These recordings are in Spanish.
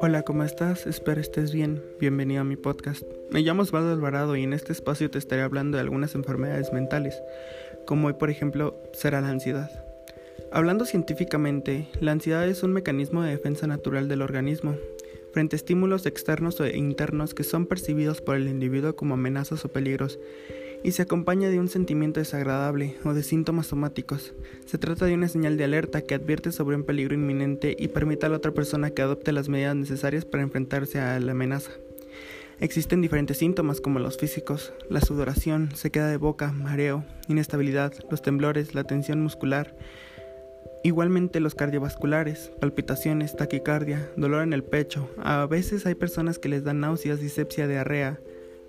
Hola, ¿cómo estás? Espero estés bien. Bienvenido a mi podcast. Me llamo Osvaldo Alvarado y en este espacio te estaré hablando de algunas enfermedades mentales, como hoy por ejemplo será la ansiedad. Hablando científicamente, la ansiedad es un mecanismo de defensa natural del organismo frente a estímulos externos e internos que son percibidos por el individuo como amenazas o peligros y se acompaña de un sentimiento desagradable o de síntomas somáticos. Se trata de una señal de alerta que advierte sobre un peligro inminente y permite a la otra persona que adopte las medidas necesarias para enfrentarse a la amenaza. Existen diferentes síntomas como los físicos, la sudoración, sequedad de boca, mareo, inestabilidad, los temblores, la tensión muscular, Igualmente los cardiovasculares, palpitaciones, taquicardia, dolor en el pecho. A veces hay personas que les dan náuseas, disepsia, diarrea,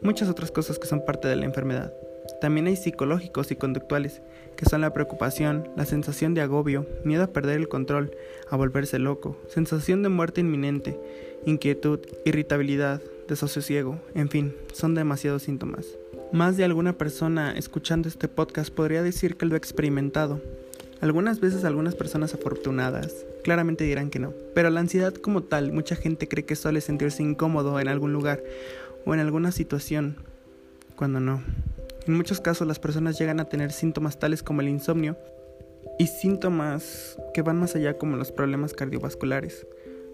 muchas otras cosas que son parte de la enfermedad. También hay psicológicos y conductuales, que son la preocupación, la sensación de agobio, miedo a perder el control, a volverse loco, sensación de muerte inminente, inquietud, irritabilidad, desasosiego, en fin, son demasiados síntomas. Más de alguna persona escuchando este podcast podría decir que lo ha experimentado. Algunas veces algunas personas afortunadas claramente dirán que no, pero la ansiedad como tal, mucha gente cree que suele sentirse incómodo en algún lugar o en alguna situación, cuando no. En muchos casos las personas llegan a tener síntomas tales como el insomnio y síntomas que van más allá como los problemas cardiovasculares.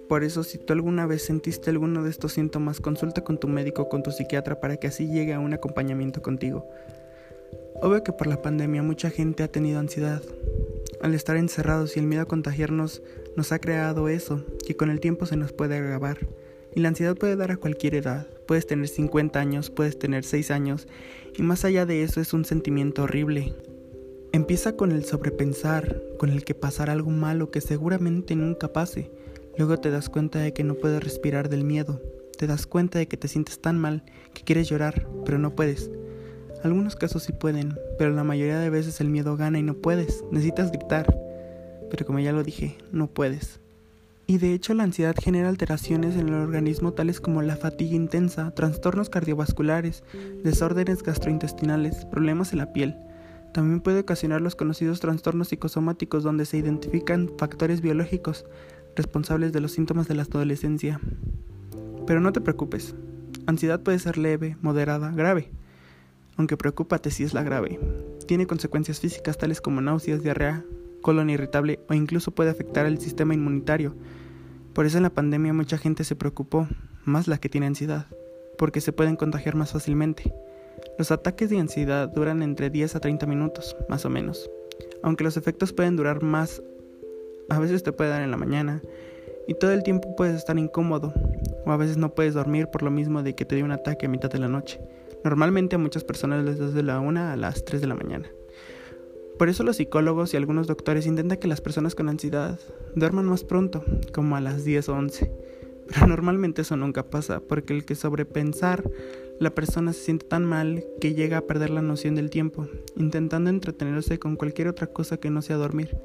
Por eso si tú alguna vez sentiste alguno de estos síntomas, consulta con tu médico o con tu psiquiatra para que así llegue a un acompañamiento contigo. Obvio que por la pandemia mucha gente ha tenido ansiedad. Al estar encerrados y el miedo a contagiarnos nos ha creado eso, que con el tiempo se nos puede agravar. Y la ansiedad puede dar a cualquier edad. Puedes tener 50 años, puedes tener 6 años, y más allá de eso es un sentimiento horrible. Empieza con el sobrepensar, con el que pasar algo malo que seguramente nunca pase. Luego te das cuenta de que no puedes respirar del miedo. Te das cuenta de que te sientes tan mal que quieres llorar, pero no puedes. Algunos casos sí pueden, pero la mayoría de veces el miedo gana y no puedes. Necesitas gritar. Pero como ya lo dije, no puedes. Y de hecho la ansiedad genera alteraciones en el organismo tales como la fatiga intensa, trastornos cardiovasculares, desórdenes gastrointestinales, problemas en la piel. También puede ocasionar los conocidos trastornos psicosomáticos donde se identifican factores biológicos responsables de los síntomas de la adolescencia. Pero no te preocupes, ansiedad puede ser leve, moderada, grave. Aunque preocúpate si es la grave. Tiene consecuencias físicas tales como náuseas, diarrea, colon irritable o incluso puede afectar al sistema inmunitario. Por eso en la pandemia mucha gente se preocupó, más la que tiene ansiedad, porque se pueden contagiar más fácilmente. Los ataques de ansiedad duran entre 10 a 30 minutos, más o menos. Aunque los efectos pueden durar más, a veces te puede dar en la mañana y todo el tiempo puedes estar incómodo o a veces no puedes dormir por lo mismo de que te dio un ataque a mitad de la noche. Normalmente a muchas personas les da de la 1 a las 3 de la mañana. Por eso los psicólogos y algunos doctores intentan que las personas con ansiedad duerman más pronto, como a las 10 o 11. Pero normalmente eso nunca pasa, porque el que sobrepensar, la persona se siente tan mal que llega a perder la noción del tiempo, intentando entretenerse con cualquier otra cosa que no sea dormir.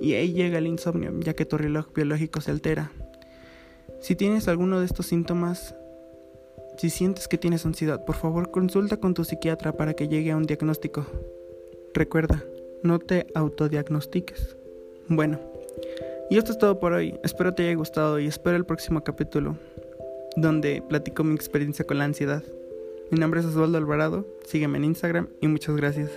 Y ahí llega el insomnio, ya que tu reloj biológico se altera. Si tienes alguno de estos síntomas, si sientes que tienes ansiedad, por favor consulta con tu psiquiatra para que llegue a un diagnóstico. Recuerda, no te autodiagnostiques. Bueno, y esto es todo por hoy. Espero te haya gustado y espero el próximo capítulo donde platico mi experiencia con la ansiedad. Mi nombre es Osvaldo Alvarado, sígueme en Instagram y muchas gracias.